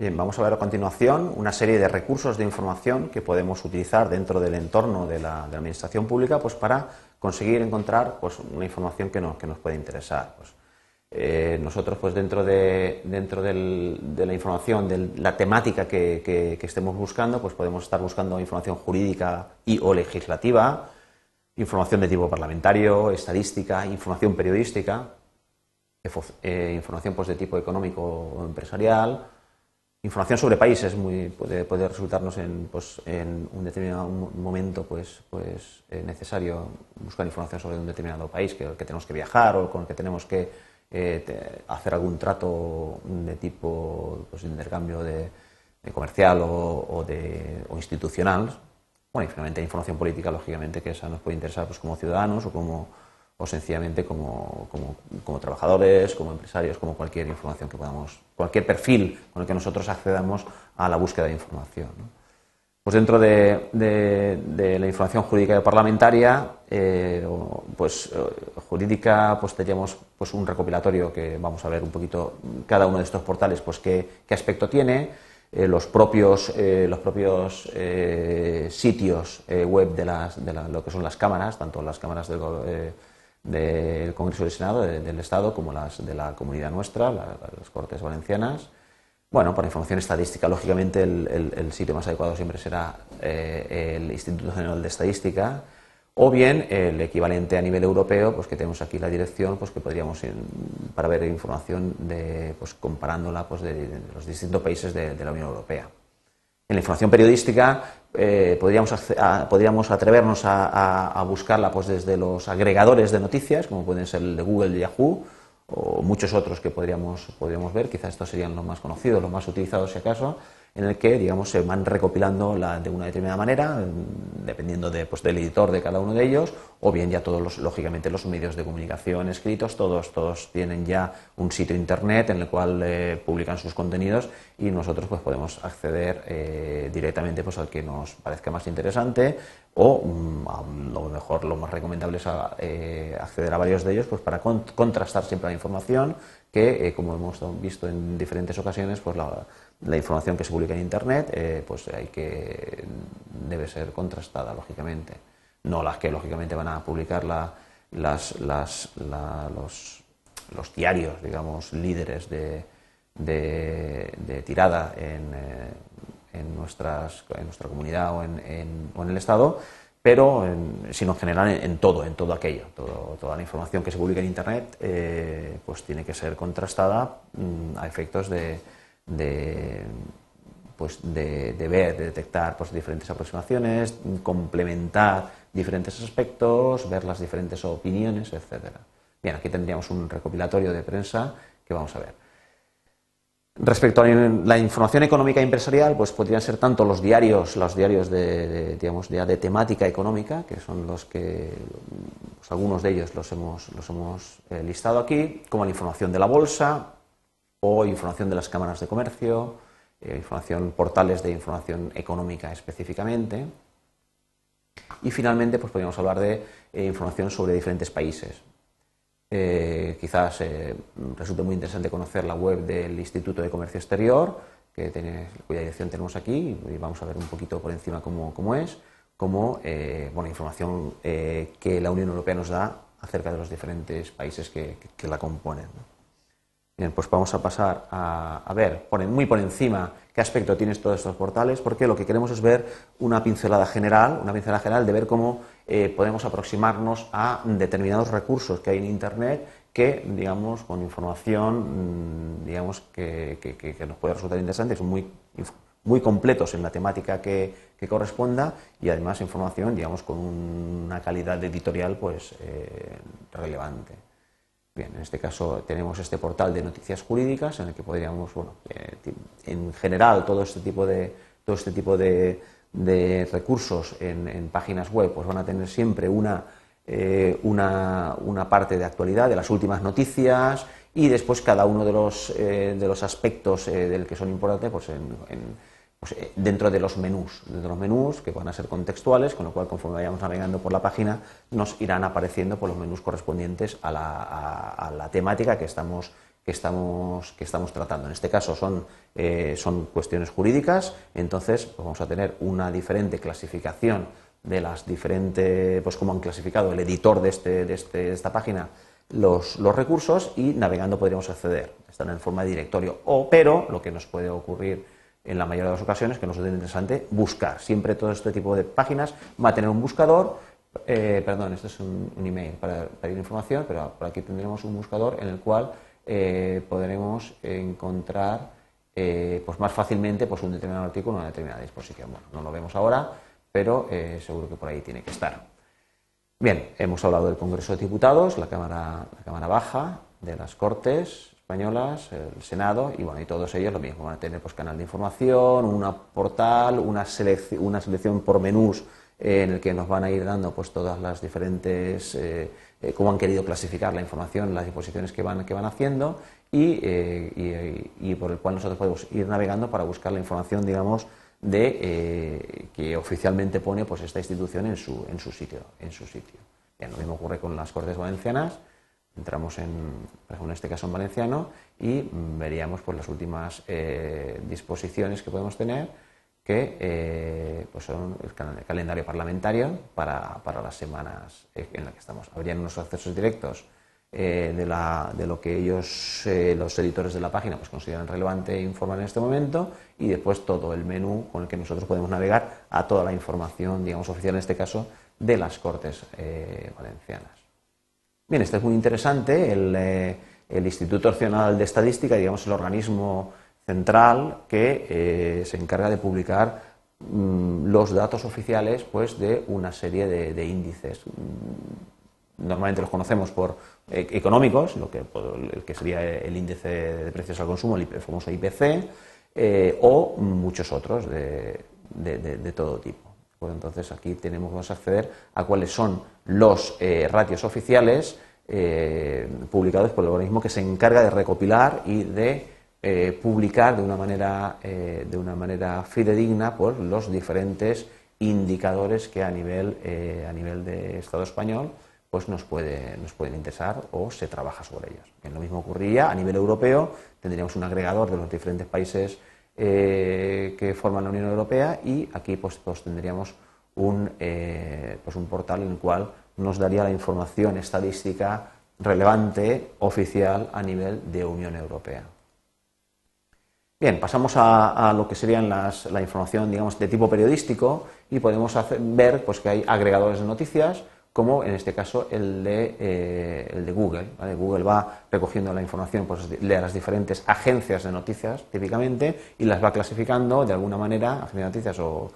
Bien, vamos a ver a continuación una serie de recursos de información que podemos utilizar dentro del entorno de la, administración pública pues, para conseguir encontrar pues, una información que nos, que nos puede interesar. Pues, eh, nosotros, pues dentro de, dentro de la información, de la temática que, estemos buscando, pues podemos estar buscando información jurídica y o legislativa, información de tipo parlamentario, estadística, información periodística, eh, información pues, de tipo económico o empresarial, información sobre países muy, puede, puede resultarnos en, pues, en, un determinado momento pues, pues, eh, necesario buscar información sobre un determinado país que, tenemos que viajar o con el que tenemos que eh, hacer algún trato de tipo pues, de intercambio de, comercial o, o, de, o institucional. Bueno, y finalmente información política, lógicamente, que esa nos puede interesar pues, como ciudadanos o como o sencillamente como, trabajadores, como empresarios, como cualquier información que podamos, cualquier perfil con el que nosotros accedamos a la búsqueda de información. Pues dentro de, la información jurídica y parlamentaria, eh, pues eh, jurídica, pues tendríamos pues un recopilatorio que vamos a ver un poquito cada uno de estos portales, pues qué, aspecto tiene, eh, los propios, los propios sitios web de, las, de lo que son las cámaras, tanto las cámaras del del Congreso del Senado, del Estado, como las de la comunidad nuestra, las Cortes Valencianas. Bueno, por información estadística, lógicamente el, sitio más adecuado siempre será eh, el Instituto General de Estadística, o bien el equivalente a nivel europeo, pues que tenemos aquí la dirección, pues que podríamos, para ver información de, pues comparándola pues de, los distintos países de la Unión Europea. En la información periodística eh, podríamos, podríamos, atrevernos a, buscarla pues, desde los agregadores de noticias, como pueden ser el de Google, Yahoo, o muchos otros que podríamos, podríamos ver, quizás estos serían los más conocidos, los más utilizados si acaso, en el que digamos, se van recopilando de una determinada manera, dependiendo de, pues, del editor de cada uno de ellos, o bien ya todos los, lógicamente los medios de comunicación escritos, todos, todos tienen ya un sitio internet en el cual eh, publican sus contenidos y nosotros pues, podemos acceder eh, directamente pues, al que nos parezca más interesante o mm, a lo mejor lo más recomendable es eh, acceder a varios de ellos pues, para contrastar siempre la información que, como hemos visto en diferentes ocasiones, pues la, la información que se publica en Internet eh, pues hay que, debe ser contrastada, lógicamente. No las que, lógicamente, van a publicar la, las, las, los, los, diarios, digamos, líderes de, de, tirada en, eh, en, nuestras, en nuestra comunidad o en, o en el Estado, pero sino en general en, todo, en todo aquello. toda la información que se publica en Internet eh, pues tiene que ser contrastada mm, a efectos de de, pues de, ver, de detectar pues, diferentes aproximaciones, complementar diferentes aspectos, ver las diferentes opiniones, etc. Bien, aquí tendríamos un recopilatorio de prensa que vamos a ver. Respecto a la información económica e empresarial, pues podrían ser tanto los diarios, los diarios de, digamos, de, temática económica, que son los que pues, algunos de ellos los hemos, los hemos eh, listado aquí, como la información de la bolsa, o información de las cámaras de comercio, eh, información, portales de información económica específicamente. Y finalmente, pues podríamos hablar de eh, información sobre diferentes países. Eh, quizás resulte muy interesante conocer la web del Instituto de Comercio Exterior, que tiene, cuya dirección tenemos aquí, y vamos a ver un poquito por encima cómo, cómo es, como bueno, información que la Unión Europea nos da acerca de los diferentes países que, que la componen. Bien, pues vamos a pasar a, ver muy por encima qué aspecto tienen todos estos portales, porque lo que queremos es ver una pincelada general, una pincelada general de ver cómo eh, podemos aproximarnos a determinados recursos que hay en Internet que, digamos, con información, mm, digamos, que, nos puede resultar interesante, son muy, muy completos en la temática que, corresponda y además información, digamos, con una calidad editorial, pues, eh, relevante. Bien, en este caso tenemos este portal de noticias jurídicas en el que podríamos, bueno, eh, en general todo este tipo de, todo este tipo de, recursos en, páginas web pues van a tener siempre una, eh, una, una, parte de actualidad, de las últimas noticias y después cada uno de los, eh, de los aspectos del que son importantes pues en pues, eh, dentro de los menús, de los menús que van a ser contextuales, con lo cual conforme vayamos navegando por la página nos irán apareciendo por los menús correspondientes a la, temática que estamos, que estamos, que estamos tratando. En este caso son, eh, son cuestiones jurídicas, entonces pues vamos a tener una diferente clasificación de las diferentes, pues como han clasificado el editor de, este, de, este, de esta página los, los, recursos y navegando podríamos acceder. Están en forma de directorio. O, pero lo que nos puede ocurrir en la mayoría de las ocasiones, que nos es interesante, buscar. Siempre todo este tipo de páginas va a tener un buscador. Eh, perdón, este es un, email para pedir información, pero por aquí tendremos un buscador en el cual eh, podremos encontrar eh, pues más fácilmente pues un determinado artículo en una determinada disposición. Bueno, no lo vemos ahora, pero seguro que por ahí tiene que estar. Bien, hemos hablado del Congreso de Diputados, la Cámara, la Cámara Baja, de las Cortes españolas, el Senado, y bueno, y todos ellos lo mismo, van a tener pues canal de información, un portal, una, selección, una selección por menús en el que nos van a ir dando pues todas las diferentes eh, eh, cómo han querido clasificar la información, las disposiciones que van, que van haciendo y, eh, y, y, por el cual nosotros podemos ir navegando para buscar la información, digamos, de eh, que oficialmente pone pues esta institución en su, en su sitio, en su sitio. Lo mismo ocurre con las Cortes Valencianas. Entramos en, en este caso en valenciano y veríamos pues las últimas eh, disposiciones que podemos tener que eh, pues son el calendario parlamentario para, para, las semanas en las que estamos. Habrían unos accesos directos eh, de, la, de, lo que ellos, los editores de la página, pues consideran relevante e informar en este momento y después todo el menú con el que nosotros podemos navegar a toda la información, digamos, oficial en este caso, de las Cortes Valencianas. Bien, esto es muy interesante. El, eh, Instituto Nacional de Estadística, digamos, el organismo central que eh, se encarga de publicar mmm, los datos oficiales pues, de una serie de, índices. Normalmente los conocemos por eh, económicos, lo que, que sería el índice de precios al consumo, el famoso IPC, o muchos otros de todo tipo. Pues entonces aquí tenemos que acceder a cuáles son los eh, ratios oficiales publicados por el organismo que se encarga de recopilar y de eh, publicar de una manera, eh, de una manera fidedigna los diferentes indicadores que a nivel, eh, a nivel de Estado español pues nos, puede, nos pueden interesar o se trabaja sobre ellos. En lo mismo ocurriría a nivel europeo, tendríamos un agregador de los diferentes países eh, que forman la Unión Europea y aquí pues, pues tendríamos un, eh, pues un portal en el cual nos daría la información estadística relevante, oficial, a nivel de Unión Europea. Bien, pasamos a, lo que serían las, la información, digamos, de tipo periodístico y podemos ver pues, que hay agregadores de noticias, como en este caso el de, eh, el de Google. Google va recogiendo la información pues, de las diferentes agencias de noticias, típicamente, y las va clasificando de alguna manera, agencias de noticias o,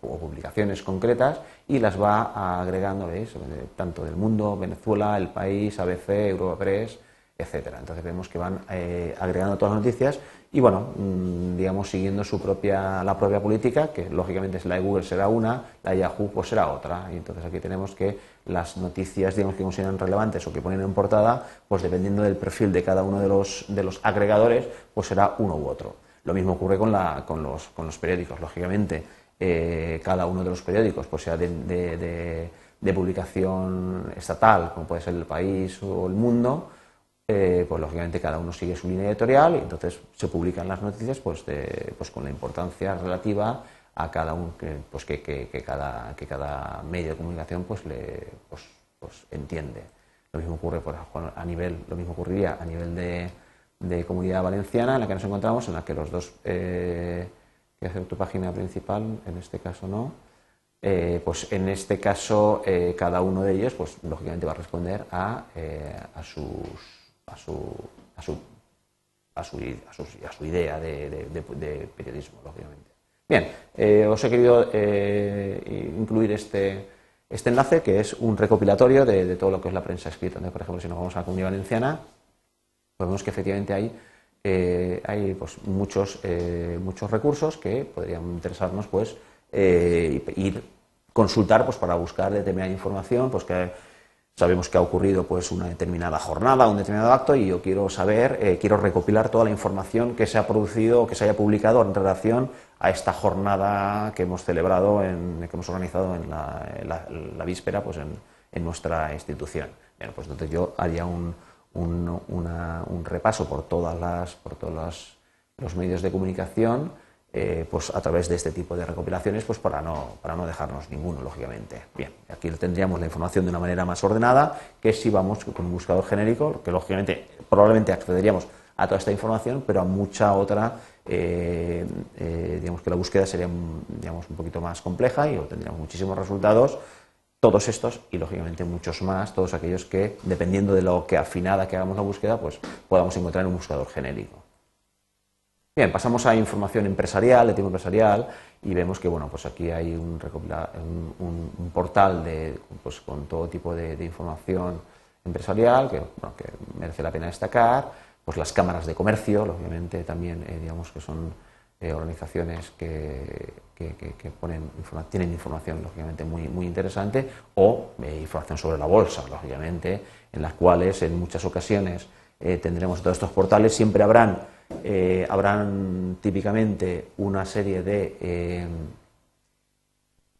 publicaciones concretas y las va agregando, ¿veis? Tanto del mundo, Venezuela, El País, ABC, Europa Press, etcétera. Entonces vemos que van eh, agregando todas las noticias y bueno, mmm, digamos siguiendo su propia, la propia política, que lógicamente la de Google será una, la de Yahoo pues será otra. Y entonces aquí tenemos que las noticias digamos que consideran relevantes o que ponen en portada, pues dependiendo del perfil de cada uno de los, de los agregadores, pues será uno u otro. Lo mismo ocurre con, la, con, los, con los periódicos, lógicamente. Eh, cada uno de los periódicos, pues sea de, de, de publicación estatal, como puede ser el país o el mundo, eh, pues lógicamente cada uno sigue su línea editorial y entonces se publican las noticias pues, de, pues con la importancia relativa a cada uno que, pues que, cada, que cada medio de comunicación pues le pues, pues entiende. Lo mismo ocurre por, a nivel, lo mismo ocurriría a nivel de, comunidad valenciana en la que nos encontramos, en la que los dos eh, que hacer tu página principal, en este caso no, eh, pues en este caso eh, cada uno de ellos pues lógicamente va a responder a, a sus a su, a su, a su, a su, a su idea de, de, de, periodismo, lógicamente. Bien, eh, os he querido eh, incluir este, este enlace que es un recopilatorio de, de, todo lo que es la prensa escrita. Entonces, por ejemplo, si nos vamos a la comunidad valenciana, pues vemos que efectivamente hay, eh, hay pues, muchos, eh, muchos recursos que podrían interesarnos pues, eh, ir consultar pues, para buscar determinada información pues, que Sabemos que ha ocurrido pues una determinada jornada, un determinado acto y yo quiero saber, eh, quiero recopilar toda la información que se ha producido o que se haya publicado en relación a esta jornada que hemos celebrado, en, que hemos organizado en la, víspera pues en, nuestra institución. Bueno, pues entonces yo haría un, un, repaso por, todas las, por todos los medios de comunicación eh, pues a través de este tipo de recopilaciones, pues para no, para no dejarnos ninguno, lógicamente. Bien, aquí tendríamos la información de una manera más ordenada que si vamos con un buscador genérico, que lógicamente probablemente accederíamos a toda esta información, pero a mucha otra, eh, eh, digamos que la búsqueda sería digamos, un poquito más compleja y obtendríamos muchísimos resultados, todos estos y lógicamente muchos más, todos aquellos que, dependiendo de lo que afinada que hagamos la búsqueda, pues podamos encontrar en un buscador genérico. Bien, pasamos a información empresarial, de tipo empresarial, y vemos que bueno, pues aquí hay un, un, portal de, pues, con todo tipo de, información empresarial que, merece la pena destacar, pues las cámaras de comercio, obviamente también eh, digamos que son eh, organizaciones que, ponen, tienen información lógicamente muy, muy interesante o eh, información sobre la bolsa, lógicamente, en las cuales en muchas ocasiones tendremos todos estos portales, siempre habrán eh, habrán típicamente una serie de, eh,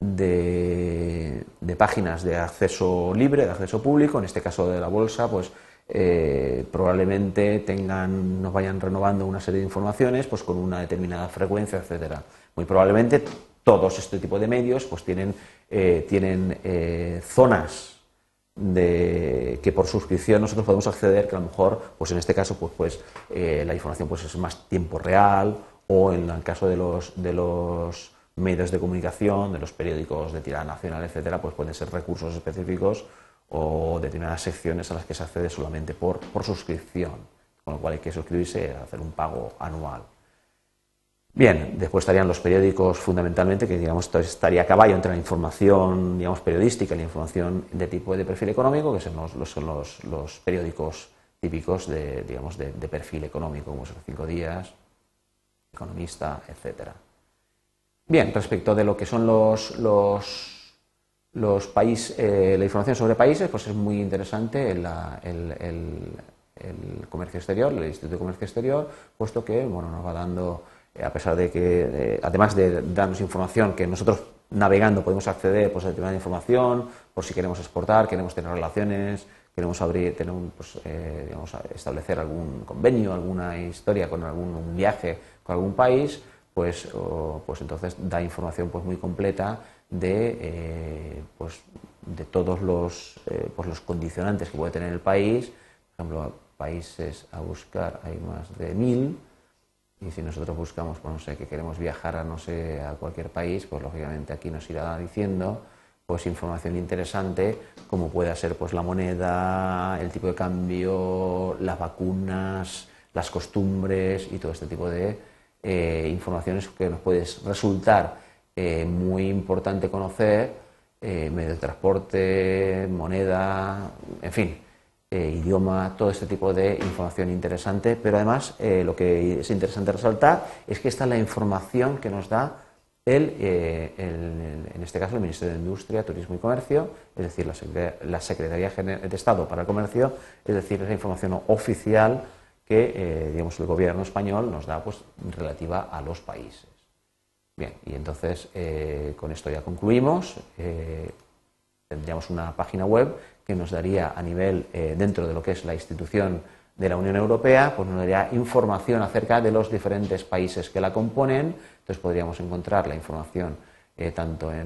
de, páginas de acceso libre, de acceso público, en este caso de la bolsa, pues eh, probablemente tengan, nos vayan renovando una serie de informaciones pues con una determinada frecuencia, etcétera. Muy probablemente todos este tipo de medios pues tienen, tienen zonas de que por suscripción nosotros podemos acceder, que a lo mejor, pues en este caso, pues, pues eh, la información pues es más tiempo real, o en el caso de los, de los medios de comunicación, de los periódicos de tirada nacional, etcétera, pues pueden ser recursos específicos o determinadas secciones a las que se accede solamente por, por suscripción, con lo cual hay que suscribirse, hacer un pago anual. Bien, después estarían los periódicos fundamentalmente, que digamos estaría a caballo entre la información digamos, periodística y la información de tipo de perfil económico, que son los, los, periódicos típicos de, digamos, de, perfil económico, como son Cinco Días, Economista, etc. Bien, respecto de lo que son los, los, los países, eh, la información sobre países, pues es muy interesante el, el, comercio exterior, el Instituto de Comercio Exterior, puesto que bueno, nos va dando a pesar de que, además de darnos información que nosotros navegando podemos acceder pues, a determinada información, por si queremos exportar, queremos tener relaciones, queremos abrir, tener pues, eh, establecer algún convenio, alguna historia con algún viaje con algún país, pues, pues entonces da información pues, muy completa de, eh, pues, de todos los, eh, pues, los condicionantes que puede tener el país. Por ejemplo, países a buscar hay más de mil y si nosotros buscamos, pues no sé, que queremos viajar a no sé, a cualquier país, pues lógicamente aquí nos irá diciendo pues información interesante como puede ser pues la moneda, el tipo de cambio, las vacunas, las costumbres y todo este tipo de eh, informaciones que nos puede resultar eh, muy importante conocer, eh, medio de transporte, moneda, en fin, eh, idioma, todo este tipo de información interesante, pero además eh, lo que es interesante resaltar es que esta es la información que nos da el, eh, en este caso el Ministerio de Industria, Turismo y Comercio, es decir, la, Secretaría de Estado para el Comercio, es decir, esa información oficial que digamos, el gobierno español nos da pues, relativa a los países. Bien, y entonces con esto ya concluimos. tendríamos una página web que nos daría a nivel eh, dentro de lo que es la institución de la Unión Europea, pues nos daría información acerca de los diferentes países que la componen. Entonces podríamos encontrar la información eh, tanto eh,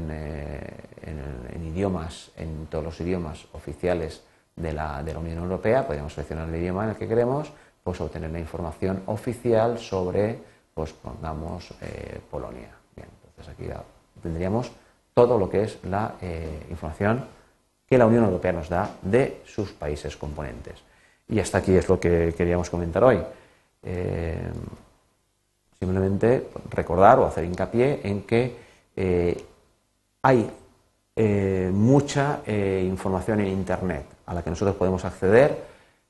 en, idiomas, en todos los idiomas oficiales de la, de la, Unión Europea, podríamos seleccionar el idioma en el que queremos, pues obtener la información oficial sobre, pues pongamos, Polonia. Bien, entonces aquí tendríamos todo lo que es la información que la Unión Europea nos da de sus países componentes. Y hasta aquí es lo que queríamos comentar hoy. Eh, simplemente recordar o hacer hincapié en que eh, hay eh, mucha información en Internet a la que nosotros podemos acceder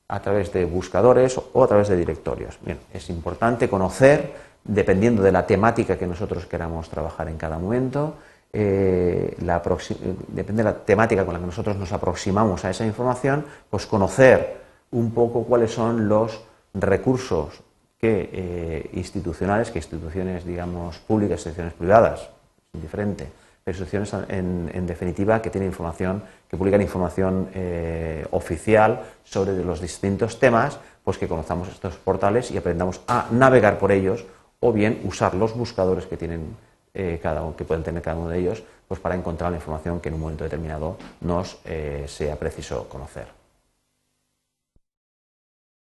a través de buscadores o a través de directorios. Bien, es importante conocer, dependiendo de la temática que nosotros queramos trabajar en cada momento, eh, depende de la temática con la que nosotros nos aproximamos a esa información, pues conocer un poco cuáles son los recursos que eh, institucionales, que instituciones, digamos, públicas, instituciones privadas, indiferente, instituciones en, definitiva que tienen información, que publican información eh, oficial sobre los distintos temas, pues que conozcamos estos portales y aprendamos a navegar por ellos o bien usar los buscadores que tienen eh, cada que pueden tener cada uno de ellos, pues para encontrar la información que en un momento determinado nos sea preciso conocer.